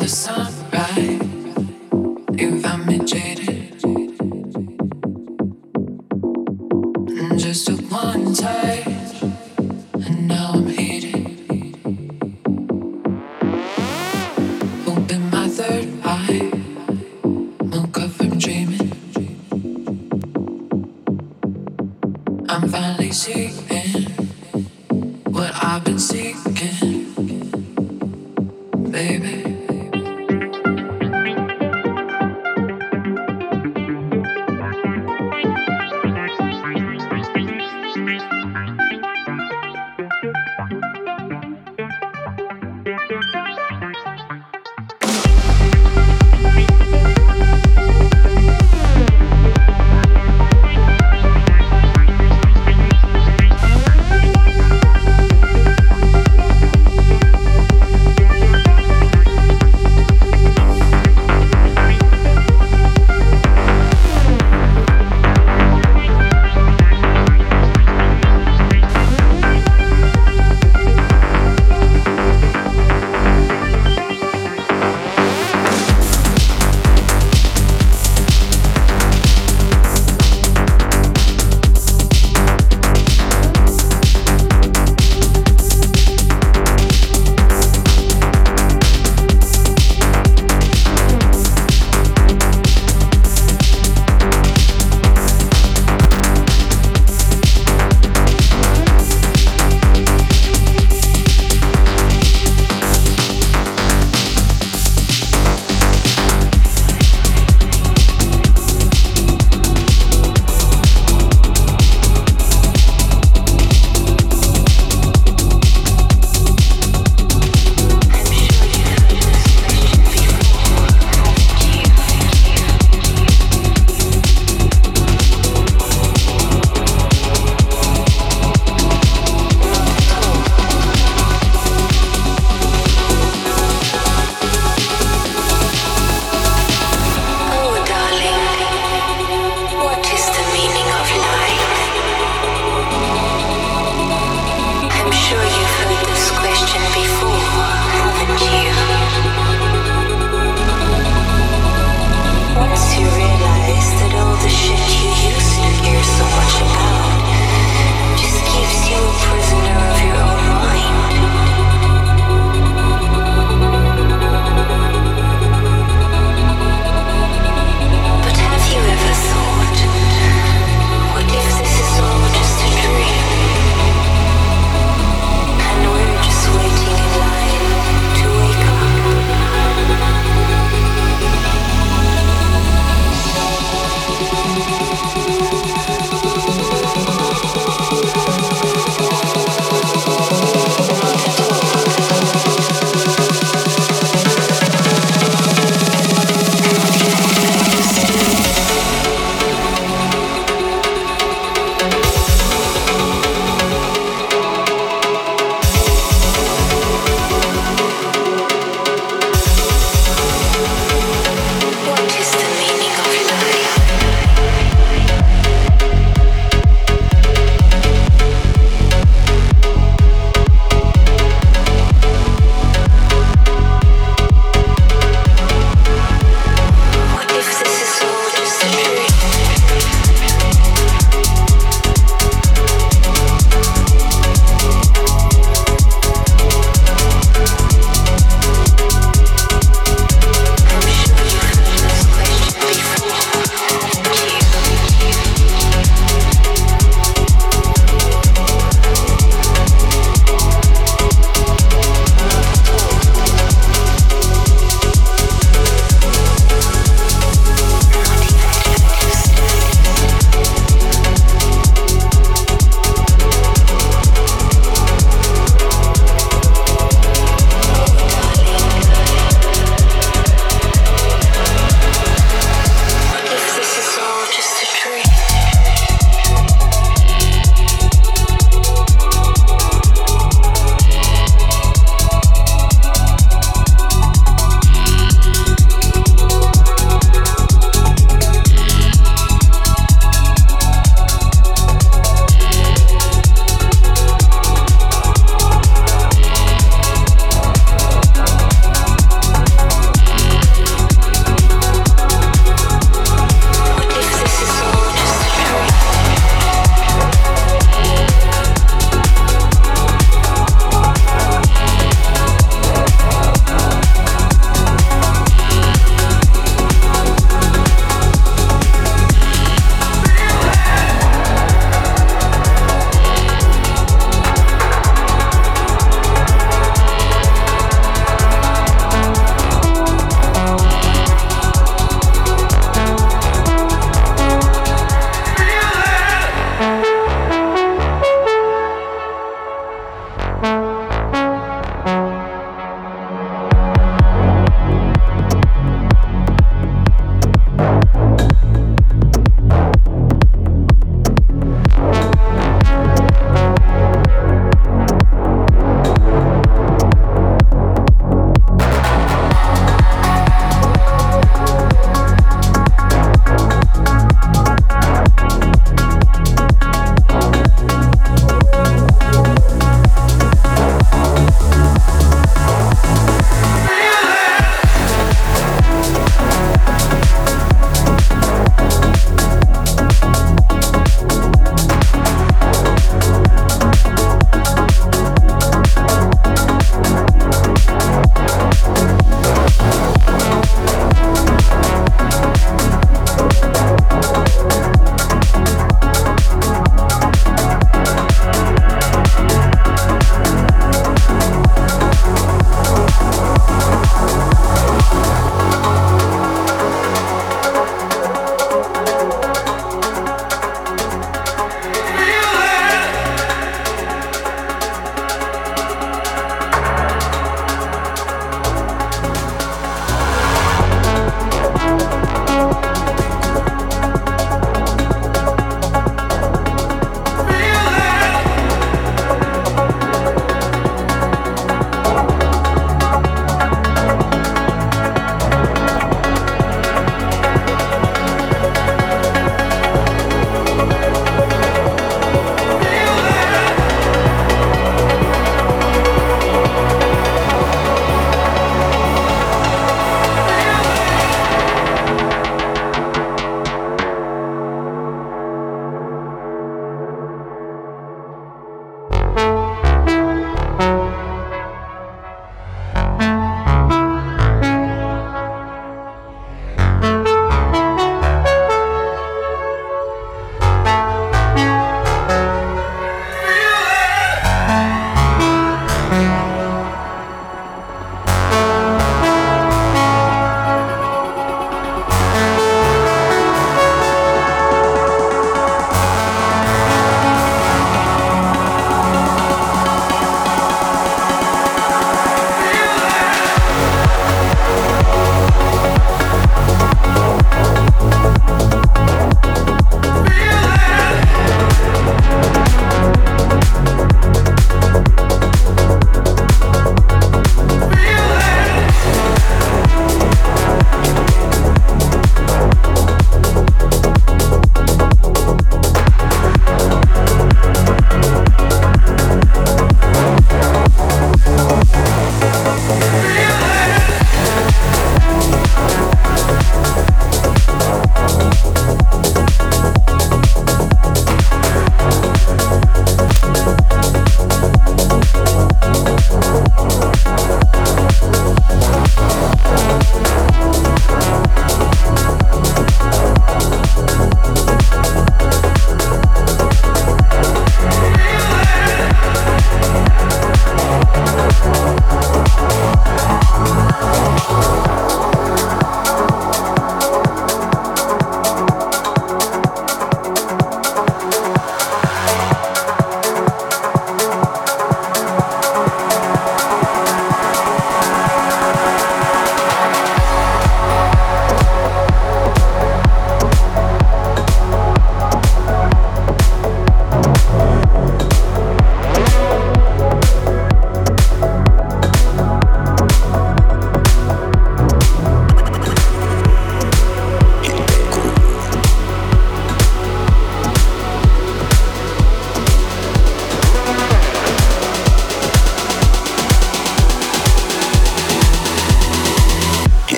Open my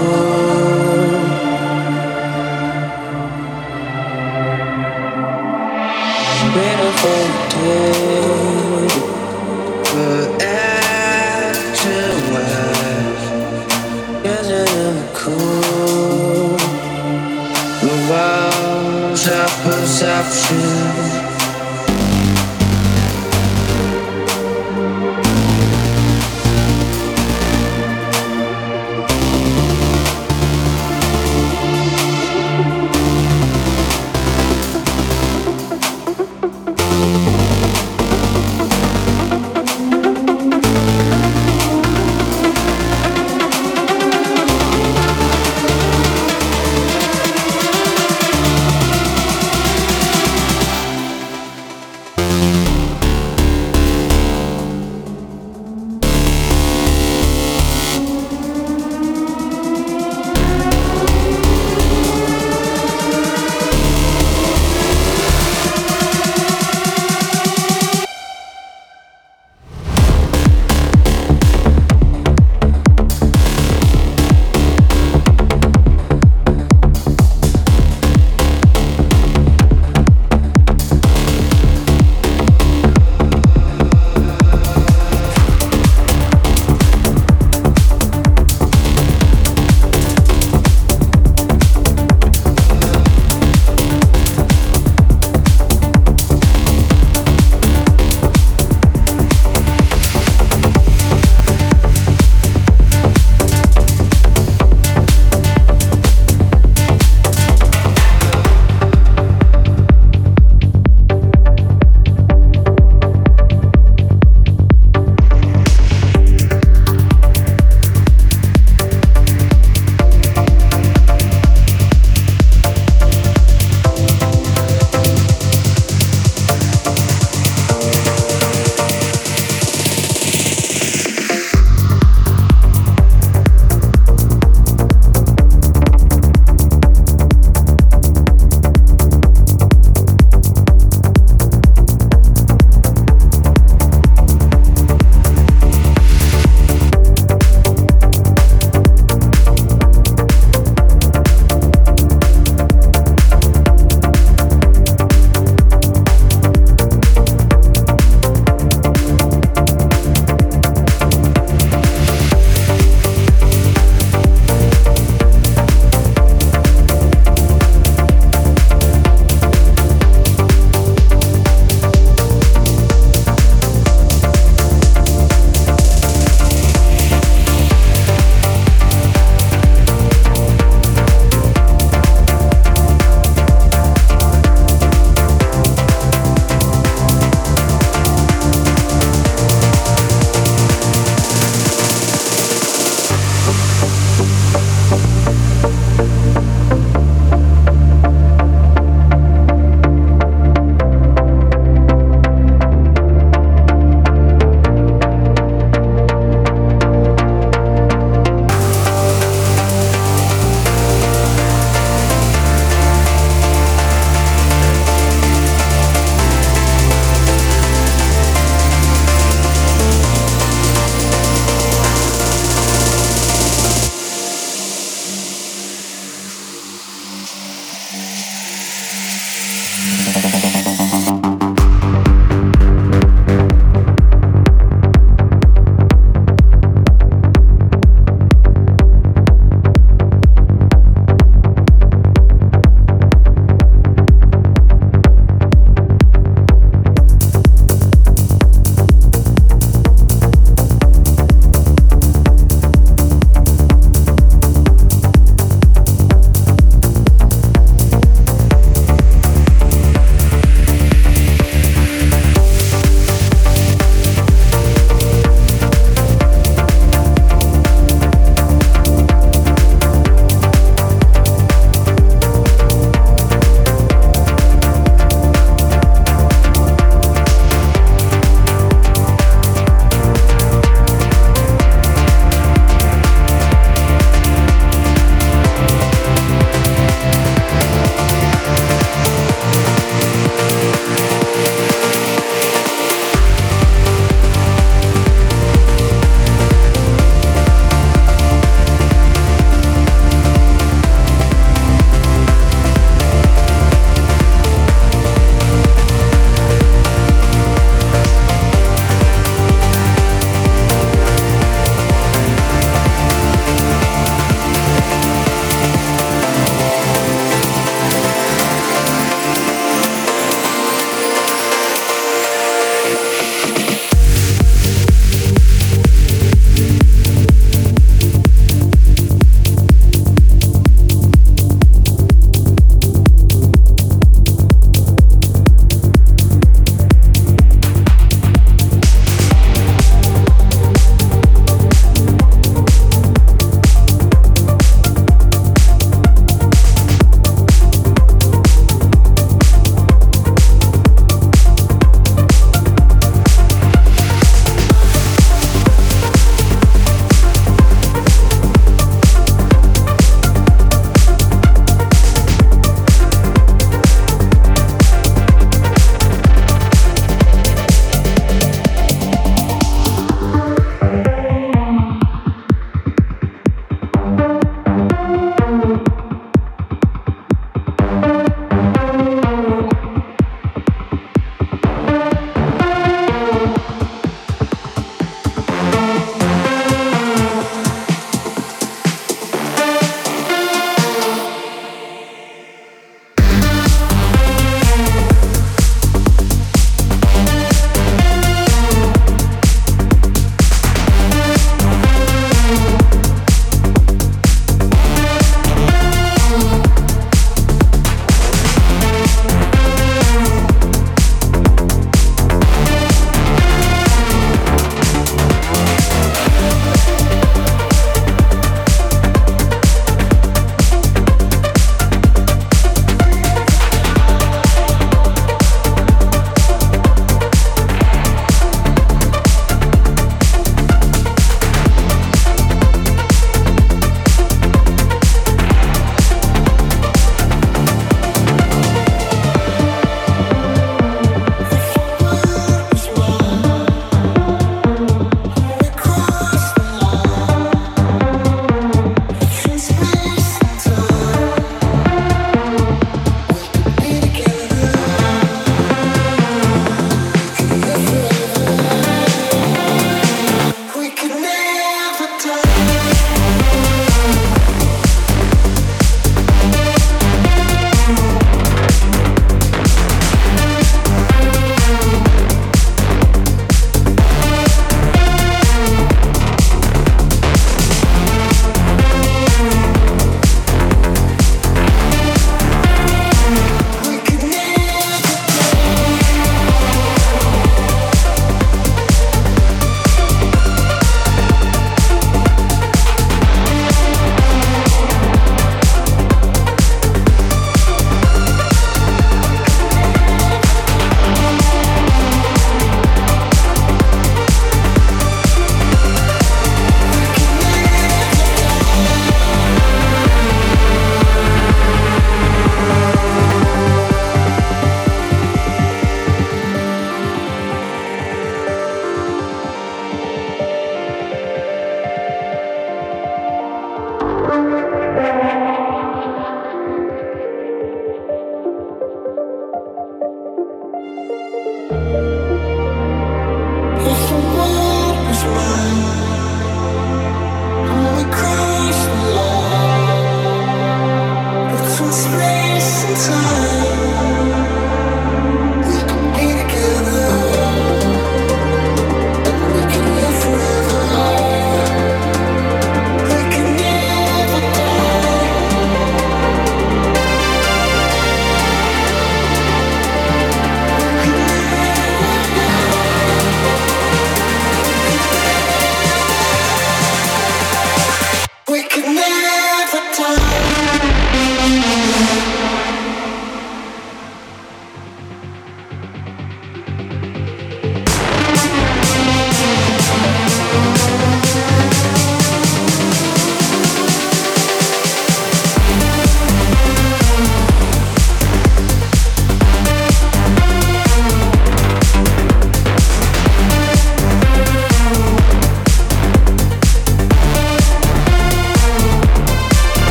of